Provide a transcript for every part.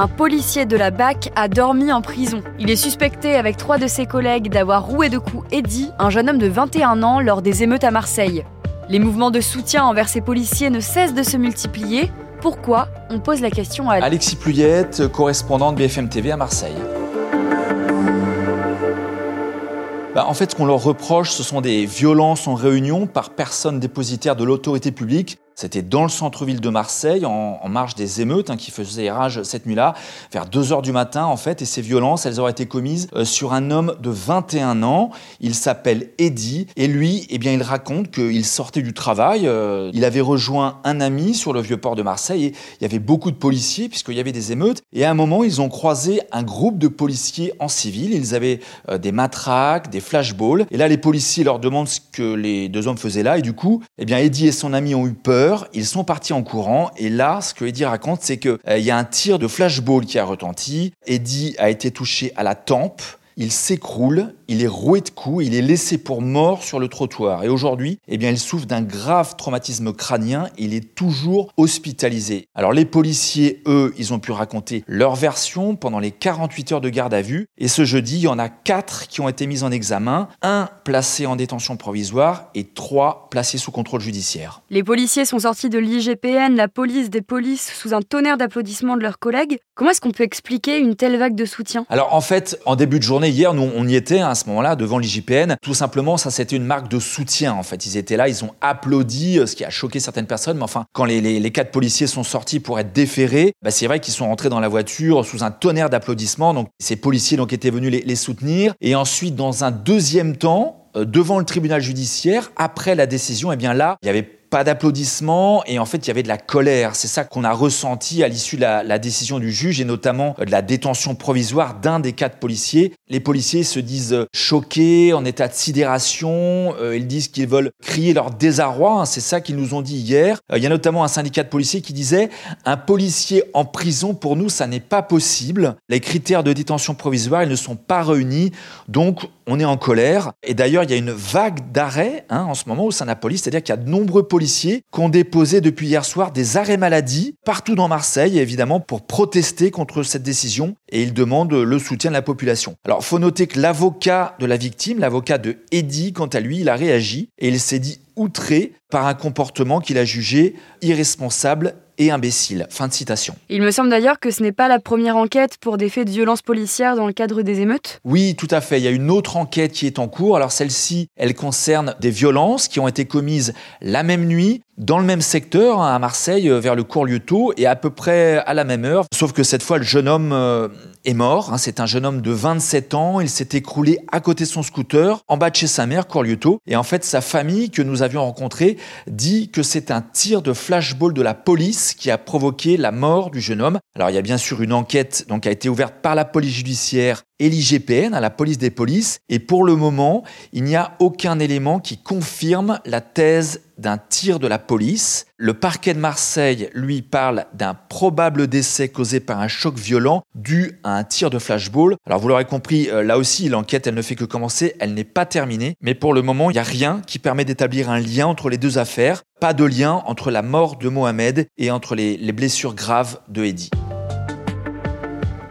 un policier de la BAC a dormi en prison. Il est suspecté avec trois de ses collègues d'avoir roué de coups Eddy, un jeune homme de 21 ans, lors des émeutes à Marseille. Les mouvements de soutien envers ces policiers ne cessent de se multiplier. Pourquoi? On pose la question à Alexis Pluyette, correspondant de BFM TV à Marseille. Bah, en fait, ce qu'on leur reproche, ce sont des violences en réunion par personne dépositaire de l'autorité publique c'était dans le centre-ville de Marseille, en, marge des émeutes hein, qui faisaient rage cette nuit-là, vers 2 heures du matin en fait. Et ces violences, elles auraient été commises euh, sur un homme de 21 ans. Il s'appelle Eddy. Et lui, eh bien, il raconte qu'il sortait du travail. Euh, il avait rejoint un ami sur le vieux port de Marseille. Et il y avait beaucoup de policiers puisqu'il y avait des émeutes. Et à un moment, ils ont croisé un groupe de policiers en civil. Ils avaient euh, des matraques, des flashballs. Et là, les policiers leur demandent ce que les deux hommes faisaient là. Et du coup, eh bien, Eddy et son ami ont eu peur ils sont partis en courant et là, ce que Eddie raconte, c'est qu'il euh, y a un tir de flashball qui a retenti. Eddie a été touché à la tempe il s'écroule, il est roué de coups, il est laissé pour mort sur le trottoir. Et aujourd'hui, eh bien, il souffre d'un grave traumatisme crânien, il est toujours hospitalisé. Alors les policiers, eux, ils ont pu raconter leur version pendant les 48 heures de garde à vue. Et ce jeudi, il y en a quatre qui ont été mis en examen, un placé en détention provisoire et trois placés sous contrôle judiciaire. Les policiers sont sortis de l'IGPN, la police des polices, sous un tonnerre d'applaudissements de leurs collègues. Comment est-ce qu'on peut expliquer une telle vague de soutien? Alors en fait, en début de journée, hier, nous, on y était à ce moment-là devant l'IGPN. Tout simplement, ça, c'était une marque de soutien. En fait, ils étaient là, ils ont applaudi, euh, ce qui a choqué certaines personnes. Mais enfin, quand les, quatre policiers sont sortis pour être déférés, bah, c'est vrai qu'ils sont rentrés dans la voiture sous un tonnerre d'applaudissements. Donc, ces policiers donc étaient venus les, les soutenir. Et ensuite, dans un deuxième temps, euh, devant le tribunal judiciaire, après la décision, eh bien là, il y avait pas d'applaudissements et en fait il y avait de la colère. C'est ça qu'on a ressenti à l'issue de la, décision du juge et notamment de la détention provisoire d'un des quatre policiers. Les policiers se disent choqués, en état de sidération, euh, ils disent qu'ils veulent crier leur désarroi, hein. c'est ça qu'ils nous ont dit hier. Euh, il y a notamment un syndicat de policiers qui disait un policier en prison pour nous ça n'est pas possible. Les critères de détention provisoire ils ne sont pas réunis donc on est en colère. Et d'ailleurs, il y a une vague d'arrêts hein, en ce moment au sein de la police, c'est-à-dire qu'il y a de nombreux policiers qui ont déposé depuis hier soir des arrêts maladie partout dans Marseille, évidemment, pour protester contre cette décision. Et ils demandent le soutien de la population. Alors, faut noter que l'avocat de la victime, l'avocat de Eddy, quant à lui, il a réagi et il s'est dit outré par un comportement qu'il a jugé irresponsable et imbécile. Fin de citation. Il me semble d'ailleurs que ce n'est pas la première enquête pour des faits de violence policière dans le cadre des émeutes. Oui, tout à fait. Il y a une autre enquête qui est en cours. Alors celle-ci, elle concerne des violences qui ont été commises la même nuit dans le même secteur, hein, à Marseille, euh, vers le cours Lieutot, et à peu près à la même heure. Sauf que cette fois, le jeune homme euh, est mort. Hein. C'est un jeune homme de 27 ans. Il s'est écroulé à côté de son scooter, en bas de chez sa mère, cours Lieutot. Et en fait, sa famille, que nous avions rencontrée, dit que c'est un tir de flashball de la police qui a provoqué la mort du jeune homme. Alors, il y a bien sûr une enquête donc, qui a été ouverte par la police judiciaire et l'IGPN, la police des polices. Et pour le moment, il n'y a aucun élément qui confirme la thèse d'un tir de la police. Le parquet de Marseille, lui, parle d'un probable décès causé par un choc violent dû à un tir de flashball. Alors vous l'aurez compris, euh, là aussi, l'enquête, elle ne fait que commencer, elle n'est pas terminée. Mais pour le moment, il n'y a rien qui permet d'établir un lien entre les deux affaires. Pas de lien entre la mort de Mohamed et entre les, les blessures graves de Eddy.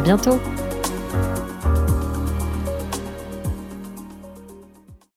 À bientôt